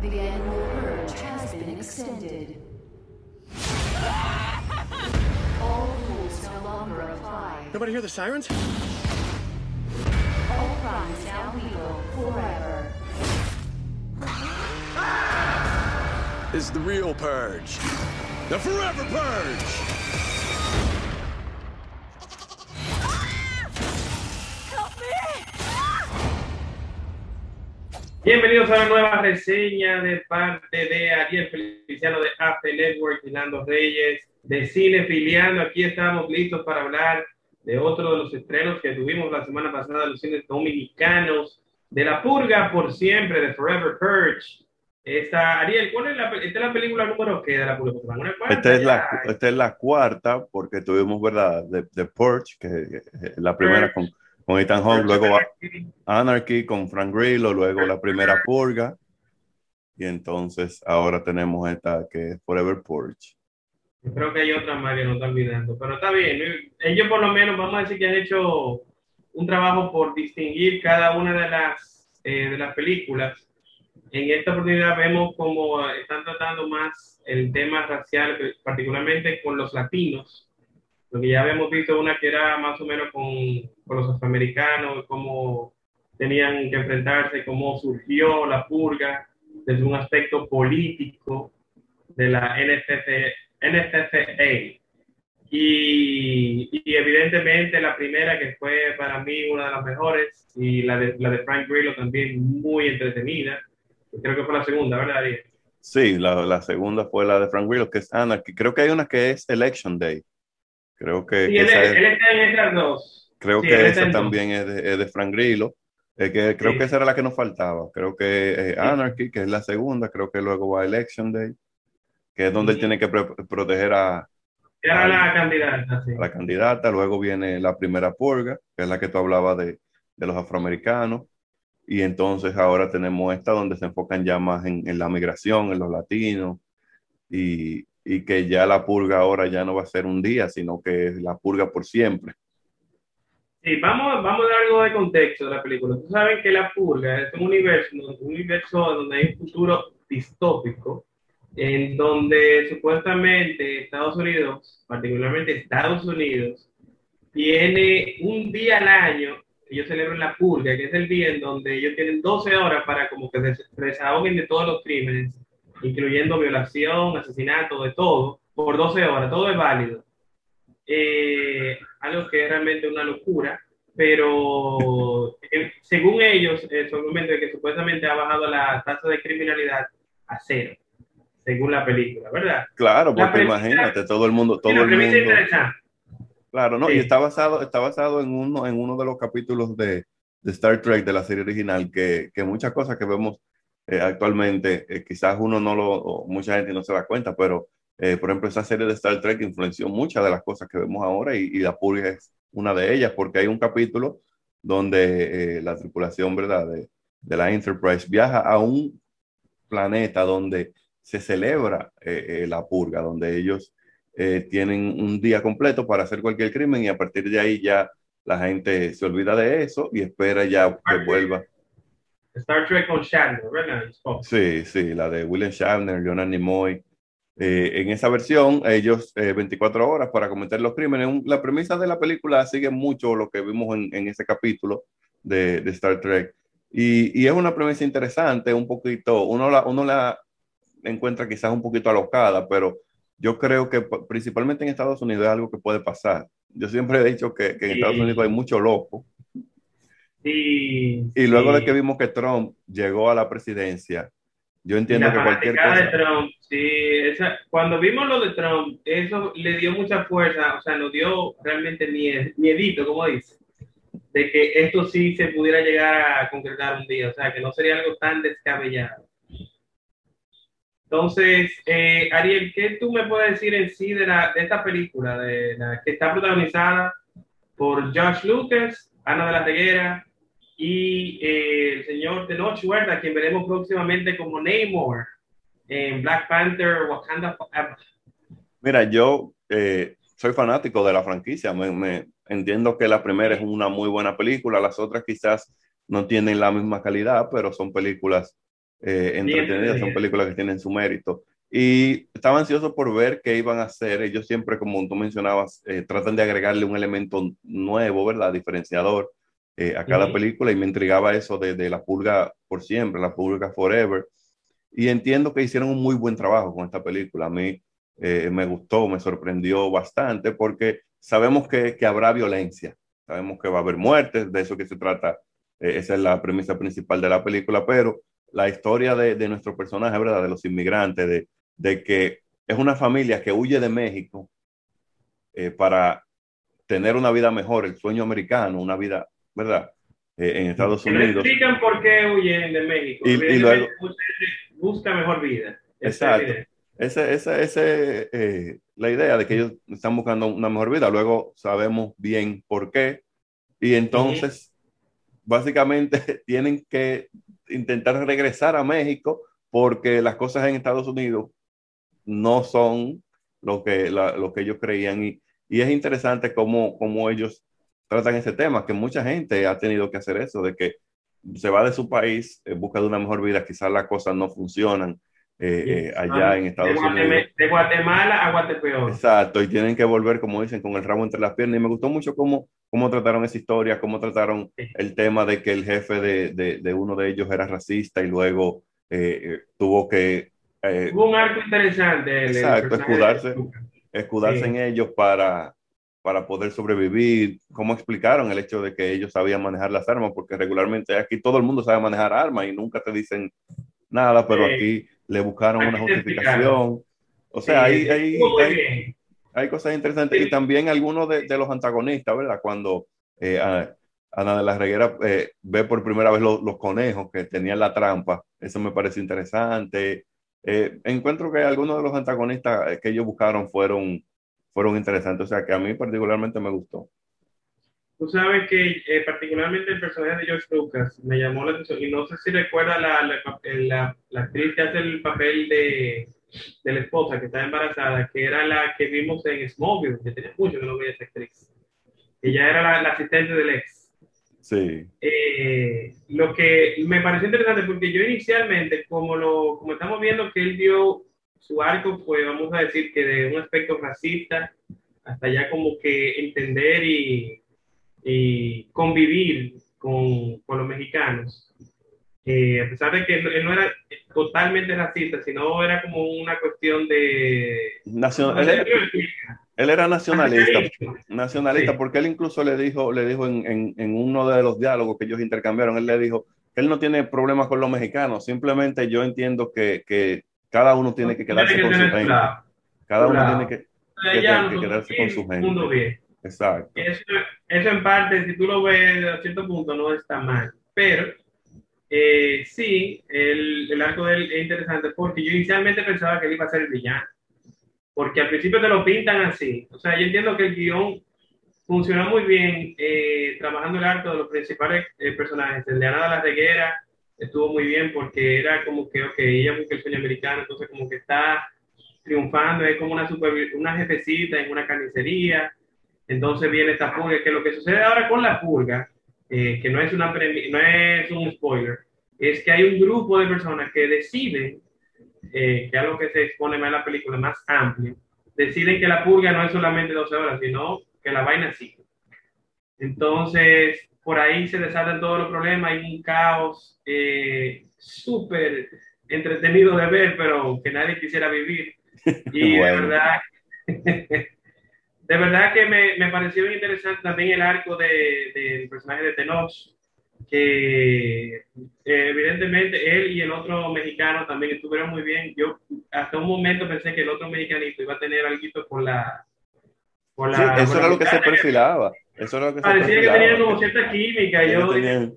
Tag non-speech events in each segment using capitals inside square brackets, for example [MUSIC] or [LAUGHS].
The annual purge has been extended. All rules no longer apply. Nobody hear the sirens? All crimes now legal forever. This is the real purge. The forever purge! Bienvenidos a una nueva reseña de parte de Ariel Feliciano de AP Network, Fernando Reyes, de Cine Filiando. Aquí estamos listos para hablar de otro de los estrenos que tuvimos la semana pasada, los cines dominicanos, de La Purga por Siempre, de Forever Purge. Esta, Ariel, ¿cuál es la, esta es la película número qué de La Purga? ¿Una cuarta? Esta es, la, esta es la cuarta, porque tuvimos, ¿verdad? De, de Purge, que la primera con, con Ethan Hawke, luego va Anarchy con Frank Grillo, luego la primera Purga, y entonces ahora tenemos esta que es Forever Purge. Yo Creo que hay otra más que no está olvidando, pero está bien. Ellos por lo menos, vamos a decir que han hecho un trabajo por distinguir cada una de las, eh, de las películas. En esta oportunidad vemos como están tratando más el tema racial, particularmente con los latinos. Lo que ya habíamos visto una que era más o menos con, con los afroamericanos, cómo tenían que enfrentarse, cómo surgió la purga desde un aspecto político de la NFF, NFFA. Y, y evidentemente la primera que fue para mí una de las mejores y la de, la de Frank Grillo también muy entretenida. Creo que fue la segunda, ¿verdad? Ariel? Sí, la, la segunda fue la de Frank Grillo, que es Anarchy. Creo que hay una que es Election Day. Creo que, Sí, él, esa él es- está en esas dos. creo sí, que él esa también es de, es de Frank Grillo. Eh, que creo Sí. que esa era la que nos faltaba. Creo que eh, Anarchy, que es la segunda, creo que luego va Election Day, que es donde él tiene que proteger a, Era la candidata, sí. la candidata, luego viene la primera purga, que es la que tú hablabas de, de los afroamericanos, y entonces ahora tenemos esta donde se enfocan ya más en, en la migración, en los latinos, y, y que ya la purga ahora ya no va a ser un día, sino que es la purga por siempre. Sí, vamos, vamos a dar algo de contexto de la película. Tú sabes que La Purga es un universo, un universo donde hay un futuro distópico, en donde supuestamente Estados Unidos, particularmente Estados Unidos, tiene un día al año, ellos celebran la purga, que es el día en donde ellos tienen 12 horas para como que se desahoguen de todos los crímenes, incluyendo violación, asesinato, de todo, por 12 horas, todo es válido eh, algo que es realmente una locura, pero eh, según ellos, su argumento es que supuestamente ha bajado la tasa de criminalidad a cero, según la película, ¿verdad? Claro, La porque premisa- imagínate, todo el mundo, todo la el mundo. Claro, ¿no? Sí. Y está basado, está basado en uno, en uno de los capítulos de, de Star Trek de la serie original, que, que muchas cosas que vemos eh, actualmente, eh, quizás uno no lo, mucha gente no se da cuenta, pero eh, por ejemplo, esa serie de Star Trek influenció muchas de las cosas que vemos ahora y, la purga es una de ellas, porque hay un capítulo donde la tripulación, ¿verdad?, de, de la Enterprise viaja a un planeta donde se celebra la purga, donde ellos tienen un día completo para hacer cualquier crimen y a partir de ahí ya la gente se olvida de eso y espera ya que vuelva. Star Trek con Shatner, ¿verdad? Spock. Sí, sí, la de William Shatner, Leonard Nimoy. Eh, en esa versión, ellos eh, 24 horas para cometer los crímenes. Un- la premisa de la película sigue mucho lo que vimos en, en ese capítulo de, de Star Trek. Y, y es una premisa interesante, un poquito, uno la, uno la encuentra quizás un poquito alocada, pero yo creo que principalmente en Estados Unidos es algo que puede pasar. Yo siempre he dicho que, que en. Estados Unidos hay mucho loco. Sí, Y luego sí. de que vimos que Trump llegó a la presidencia, yo entiendo la que cualquier cosa... de Trump, sí, esa- cuando vimos lo de Trump, eso le dio mucha fuerza, o sea, nos dio realmente mie- miedito, como dice, de que esto sí se pudiera llegar a concretar un día, o sea, que no sería algo tan descabellado. Entonces, eh, Ariel, ¿qué tú me puedes decir en sí de, la, de esta película, de la que está protagonizada por Josh Lucas, Ana de la Reguera y eh, el señor Tenoch Huerta, quien veremos próximamente como Namor en Black Panther Wakanda Forever? Mira, yo eh, soy fanático de la franquicia. Me, me- entiendo que la primera es una muy buena película. Las otras quizás no tienen la misma calidad, pero son películas eh, entretenidas, son películas que tienen su mérito. Y estaba ansioso por ver qué iban a hacer. Ellos siempre, como tú mencionabas, eh, tratan de agregarle un elemento nuevo, ¿verdad? Diferenciador eh, a cada película y me intrigaba eso de, de, La Pulga por siempre, La Pulga Forever. Y entiendo que hicieron un muy buen trabajo con esta película. A mí eh, me gustó, me sorprendió bastante porque sabemos que, que, habrá violencia, sabemos que va a haber muertes, de eso que se trata, esa es la premisa principal de la película, pero la historia de, de nuestro personaje, ¿verdad? De los inmigrantes, de, de que es una familia que huye de México eh, para tener una vida mejor, el sueño americano, una vida, ¿verdad? Eh, en Estados que Unidos. No explican por qué huyen de México. Y, y luego, busca mejor vida. Exacto. Esa es ese, eh, la idea de que ellos están buscando una mejor vida. Luego sabemos bien por qué. Y entonces, básicamente, [LAUGHS] tienen que intentar regresar a México porque las cosas en Estados Unidos no son lo que, la, lo que ellos creían. Y, y es interesante cómo, cómo, ellos tratan ese tema, que mucha gente ha tenido que hacer eso, de que se va de su país en busca de una mejor vida, quizás las cosas no funcionan eh, eh, allá ah, en Estados de Unidos. De Guatemala a Guatepeor. Exacto, y tienen que volver, como dicen, con el rabo entre las piernas. Y me gustó mucho cómo, cómo trataron esa historia, cómo trataron el tema de que el jefe de, de, de, uno de ellos era racista y luego eh, tuvo que eh, Hubo un arco interesante. El, exacto, el escudarse, escudarse sí. en ellos para, para poder sobrevivir. ¿Cómo explicaron el hecho de que ellos sabían manejar las armas? Porque regularmente aquí todo el mundo sabe manejar armas y nunca te dicen nada, pero sí. aquí le buscaron aquí una justificación. O sea, sí, hay, hay, hay, hay, cosas interesantes. Y también algunos de, de, los antagonistas, ¿verdad? Cuando eh, Ana de la Reguera eh, ve por primera vez los, los conejos que tenían la trampa, eso me parece interesante. Eh, encuentro que algunos de los antagonistas que ellos buscaron fueron, fueron interesantes, o sea que a mí particularmente me gustó. Tú sabes que eh, particularmente el personaje de George Lucas me llamó la atención y no sé si recuerda la, la, la, la actriz que hace el papel de, de, la esposa que está embarazada, que era la que vimos en Smallville, que tenía mucho que no veía esa actriz. Ella era la, asistente del ex. Sí. Eh, lo que me pareció interesante porque yo inicialmente, como lo como estamos viendo que él dio su arco, fue, vamos a decir que de un aspecto racista hasta ya como que entender y, y convivir con, con, los mexicanos. Eh, a pesar de que él no era totalmente racista, sino era como una cuestión de... Nacional, él, él era nacionalista, nacionalista, sí. porque él incluso le dijo, le dijo en, en, en, uno de los diálogos que ellos intercambiaron, él le dijo él no tiene problemas con los mexicanos, simplemente yo entiendo que, que cada uno tiene que quedarse tiene que con su gente. Cada uno tiene que, que, que quedarse con su gente. Mundo bien. Exacto. Eso, eso en parte, si tú lo ves a cierto punto, no está mal, pero eh, sí, el, el, arco de él es interesante porque yo inicialmente pensaba que él iba a ser el villano. Porque al principio te lo pintan así. O sea, yo entiendo que el guion funcionó muy bien eh, trabajando el arco de los principales eh, personajes. El de Ana de la Reguera estuvo muy bien porque era como que, ok, ella busca el sueño americano, entonces como que está triunfando, es como una, super, una jefecita en una carnicería. Entonces viene esta purga, que lo que sucede ahora con la purga eh, que no es, una no es un spoiler, es que hay un grupo de personas que deciden, eh, que es algo que se expone más en la película, más amplio, deciden que la purga no es solamente 12 horas, sino que la vaina sigue. Entonces, por ahí se desatan todos los problemas, hay un caos eh, súper entretenido de ver, pero que nadie quisiera vivir. [LAUGHS] Y bueno. de verdad... [LAUGHS] de verdad que me, me, pareció bien interesante también el arco del de, de personaje de Tenoch, que eh, evidentemente él y el otro mexicano también estuvieron muy bien. Yo hasta un momento pensé que el otro mexicanito iba a tener algo con la... Con la sí, eso era lo que se perfilaba. Eso era lo que Parecía se que tenían como cierta química. Yo, tenían...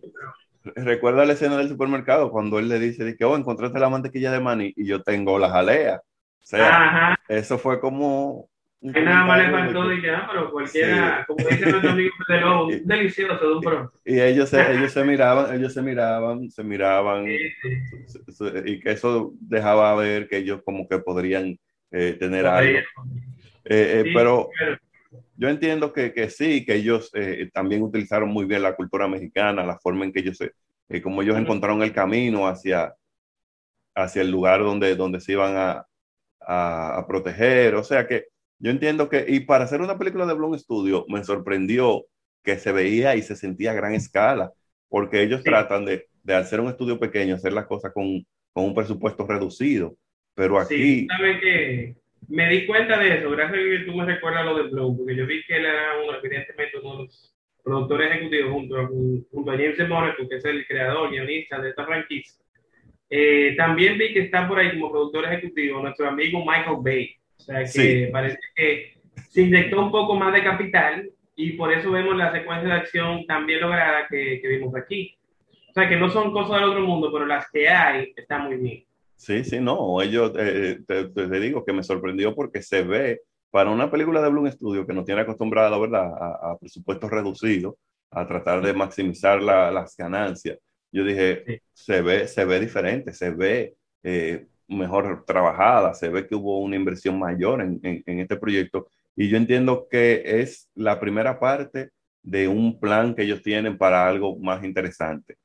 Recuerda la escena del supermercado cuando él le dice que, oh, encontraste la mantequilla de maní y yo tengo la jalea. O sea, Ajá. eso fue como que nada más le faltó de ah, pero cualquiera, sí. como dice nuestro [LAUGHS] amigo un delicioso de un pro. Y ellos se, ellos se miraban, ellos se miraban, se miraban, sí, sí. y que eso dejaba ver que ellos como que podrían eh, tener algo. Eh, eh, pero, pero, yo entiendo que, que sí, que ellos eh, también utilizaron muy bien la cultura mexicana, la forma en que ellos, eh, como ellos encontraron el camino hacia, hacia el lugar donde, donde se iban a, a, a proteger. O sea que yo entiendo que, y para hacer una película de Bloom Studio, me sorprendió que se veía y se sentía a gran escala, porque ellos Sí. tratan de, de hacer un estudio pequeño, hacer las cosas con, con un presupuesto reducido. Pero aquí, Sí, sabes que me di cuenta de eso, gracias a que tú me recuerdas lo de Blow, porque yo vi que él era uno, evidentemente uno de los productores ejecutivos junto a, junto a James Monaco, que es el creador, guionista de esta franquicia. Eh, también vi que está por ahí como productor ejecutivo nuestro amigo Michael Bay. O sea que Sí. parece que se inyectó un poco más de capital y por eso vemos la secuencia de acción tan bien lograda que, que vimos aquí. O sea que no son cosas del otro mundo, pero las que hay están muy bien. Sí, sí, no, ellos, eh, te, te- digo que me sorprendió porque se ve, para una película de Bloom Studio que nos tiene acostumbrado, ¿verdad?, a, a presupuestos reducidos, a tratar de maximizar la- las ganancias. Yo dije, Sí. se ve, se ve diferente, se ve eh, mejor trabajada, se ve que hubo una inversión mayor en, en- en este proyecto. Y yo entiendo que es la primera parte de un plan que ellos tienen para algo más interesante,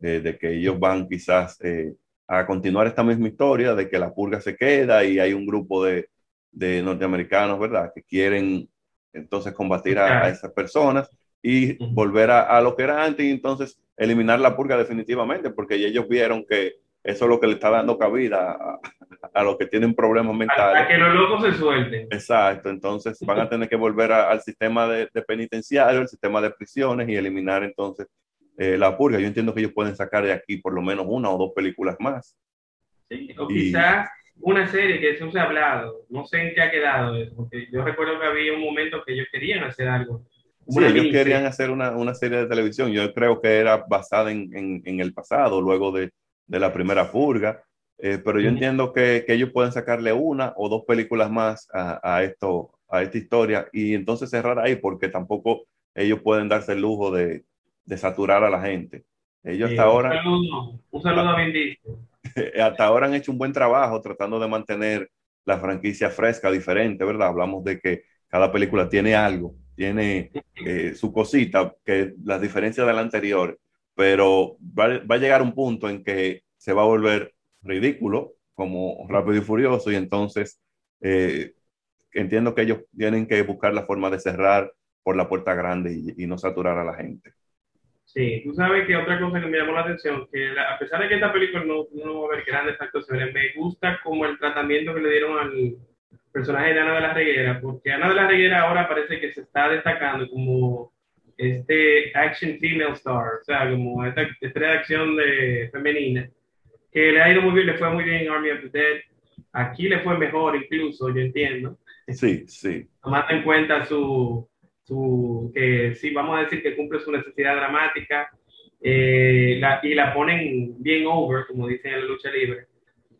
eh, de que ellos van quizás eh, a continuar esta misma historia, de que la purga se queda y hay un grupo de, de norteamericanos, ¿verdad?, que quieren entonces combatir a, a esas personas y volver a, a lo que era antes y entonces eliminar la purga definitivamente, porque ellos vieron que eso es lo que le está dando cabida a, a los que tienen problemas Para, mentales. que los locos se suelten. Exacto, entonces van a tener que volver a- al sistema de, de penitenciario, el sistema de prisiones y eliminar entonces eh, la purga. Yo entiendo que ellos pueden sacar de aquí por lo menos una o dos películas más. Sí, o Y- quizás una serie que eso se ha hablado, no sé en qué ha quedado eso, porque yo recuerdo que había un momento que ellos querían hacer algo. Sí, Una ellos querían hacer una, una serie de televisión. Yo creo que era basada en, en- en el pasado, luego de, de la primera purga. Eh, pero yo entiendo que, que ellos pueden sacarle una o dos películas más a, a esto, a esta historia y entonces cerrar ahí, porque tampoco ellos pueden darse el lujo de, de saturar a la gente. Ellos Sí, hasta ahora, Un saludo, un saludo a Diesel. [LAUGHS] hasta ahora han hecho un buen trabajo tratando de mantener la franquicia fresca, diferente, ¿verdad? Hablamos de que cada película tiene algo, tiene eh, su cosita, que las diferencias de la anterior, pero va, va a llegar un punto en que se va a volver ridículo, como Rápido y Furioso, y entonces eh, entiendo que ellos tienen que buscar la forma de cerrar por la puerta grande y, y no saturar a la gente. Sí, tú sabes que otra cosa que me llamó la atención, que la- a pesar de que esta película no, no va a haber grandes actuaciones, me gusta como el tratamiento que le dieron al personaje de Ana de la Reguera, porque Ana de la Reguera ahora parece que se está destacando como este action female star, o sea, como esta estrella de acción de, femenina, que le ha ido muy bien, le fue muy bien en Army of the Dead, aquí le fue mejor incluso, yo entiendo, Sí, sí, tomando en cuenta su, su que sí, vamos a decir que cumple su necesidad dramática eh, la- y la ponen bien over, como dicen en la lucha libre.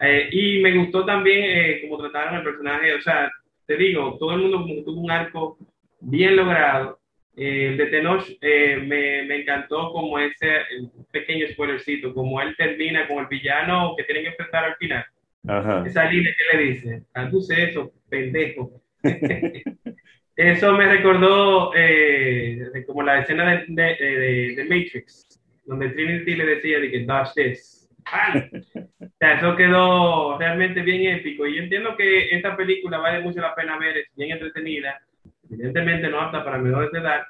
Eh, y me gustó también eh, como trataron el personaje, o sea, te digo, todo el mundo como que tuvo un arco bien logrado. Eh, el de Tenoch eh, me, me encantó como ese pequeño spoilercito, como él termina con el villano que tienen que enfrentar al final. ajá. Esa línea que le dice, traduce eso, pendejo. [LAUGHS] eso me recordó eh, como la escena de, de, Matrix, donde Trinity le decía de que dodge this. ¡Pam! O sea, eso quedó realmente bien épico. Y entiendo que esta película vale mucho la pena ver, es bien entretenida, evidentemente no apta para menores de edad,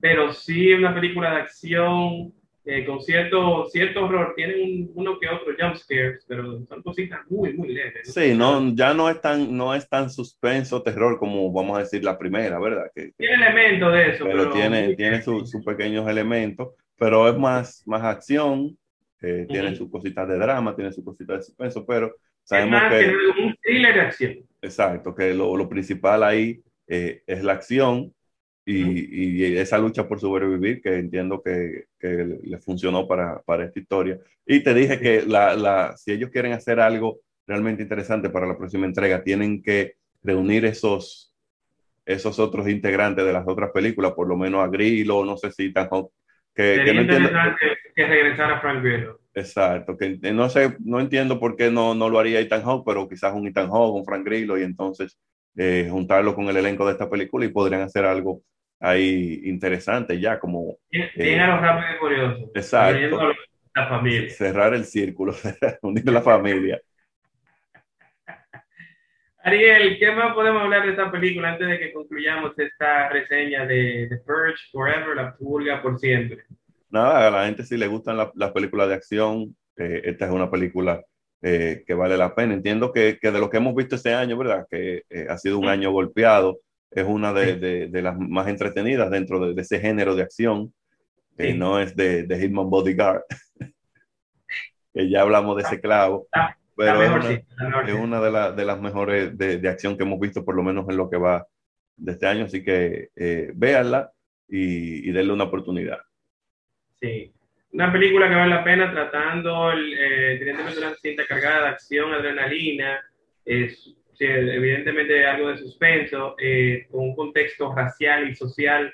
pero sí es una película de acción eh, con cierto, cierto horror. Tienen un- uno que otro jump scares, pero son cositas muy, muy leves. Sí, no, ya no es tan, no es tan suspenso, terror como vamos a decir la primera, ¿verdad? Que, Tiene elementos de eso, pero pero, tiene, tiene sus sus pequeños elementos, pero es más, más acción, eh, tiene Ujú. sus cositas de drama, tiene sus cositas de suspenso, pero Es sabemos más que, que un thriller de acción. exacto, que lo, lo principal ahí eh, es la acción y, y esa lucha por sobrevivir, que entiendo que, que le funcionó para, para esta historia. Y te dije que la, la, si ellos quieren hacer algo realmente interesante para la próxima entrega, tienen que reunir esos, esos otros integrantes de las otras películas, por lo menos a Grillo, no sé si tan que, que no entiendo. que regresara Frank Grillo. Exacto, que no sé, no entiendo por qué no, no lo haría Ethan Hawke, pero quizás un Ethan Hawke, un Frank Grillo, y entonces eh, juntarlo con el elenco de esta película y podrían hacer algo ahí interesante ya, como Bien, Eh, rápidos y furiosos. exacto. La familia. cerrar el círculo, [LAUGHS] unir la familia. Ariel, ¿qué más podemos hablar de esta película antes de que concluyamos esta reseña de The Purge Forever, la purga por siempre? Nada, a la gente si le gustan la- las películas de acción, eh, esta es una película eh, que vale la pena. Entiendo que, que de lo que hemos visto este año, ¿verdad? Que eh, ha sido un año golpeado, es una de, de- de las más entretenidas dentro de, de ese género de acción, que Sí. no es de, de Hitman Bodyguard, [LAUGHS] que ya hablamos de ese clavo, Ah, pero es una, sí, es una de, la- de las mejores de, de acción que hemos visto, por lo menos en lo que va de este año, así que eh, véanla y, y denle una oportunidad. Sí. Una película que vale la pena tratando, el, eh, evidentemente una cinta cargada de acción, adrenalina, es, sí, evidentemente algo de suspenso, eh, con un contexto racial y social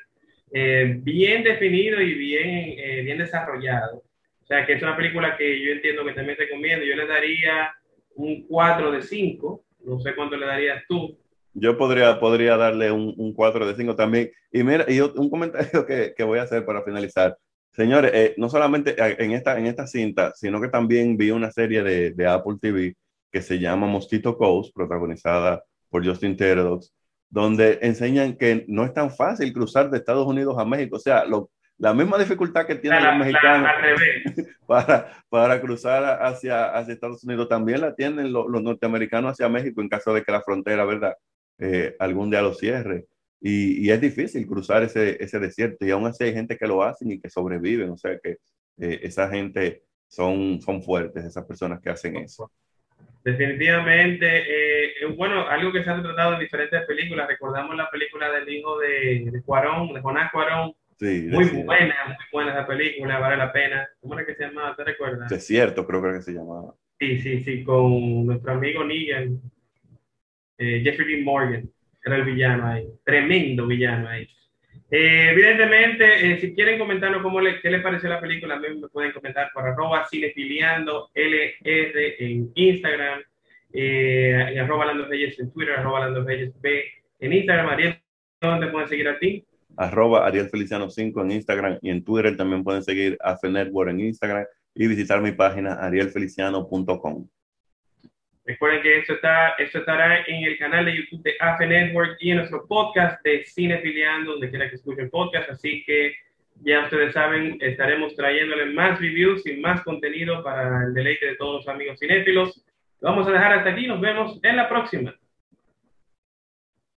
eh, bien definido y bien, eh, bien desarrollado. O sea, que es una película que yo entiendo que también recomiendo. Yo le daría un 4 de 5, no sé cuánto le darías tú. Yo podría, podría darle un, un 4 de 5 también. Y mira, y un comentario [LAUGHS] que, que voy a hacer para finalizar. Señores, eh, no solamente en esta, en esta cinta, sino que también vi una serie de, de Apple TV que se llama Mosquito Coast, protagonizada por Justin Theroux, donde enseñan que no es tan fácil cruzar de Estados Unidos a México. O sea, lo- la misma dificultad que tienen la- los la- mexicanos revés. [LAUGHS] para, para cruzar hacia, hacia Estados Unidos. También la tienen los, los norteamericanos hacia México en caso de que la frontera, ¿verdad? Eh, algún día lo cierre. Y, y es difícil cruzar ese, ese desierto y aún así hay gente que lo hacen y que sobreviven. O sea que eh, esa gente son, son fuertes, esas personas que hacen eso. Definitivamente, eh, bueno, algo que se ha retratado en diferentes películas. Recordamos la película del hijo de, de Cuarón, de Jonás Cuarón. Sí, Muy buena, muy buena esa película, vale la pena. ¿Cómo era que se llamaba? ¿Te recuerdas? Desierto, creo que se llamaba. Sí, sí, sí, con nuestro amigo Negan, eh, Jeffrey Dean Morgan, era el villano ahí, tremendo villano ahí. Eh, evidentemente, eh, si quieren comentarnos cómo le, qué les pareció la película, mí me pueden comentar por arroba cinefiliando LR en Instagram, eh, arroba Lando Reyes en Twitter, arroba Lando Reyes B en Instagram. Ariel, ¿dónde pueden seguir a ti? Arroba Ariel Feliciano 5 en Instagram y en Twitter también pueden seguir a Network en Instagram y visitar mi página arielfeliciano.com. Recuerden que esto, está, esto estará en el canal de YouTube de AFE Network y en nuestro podcast de Cinefiliando, donde quiera que escuchen podcast. Así que ya ustedes saben, estaremos trayéndoles más reviews y más contenido para el deleite de todos los amigos cinéfilos. Lo vamos a dejar hasta aquí. Nos vemos en la próxima.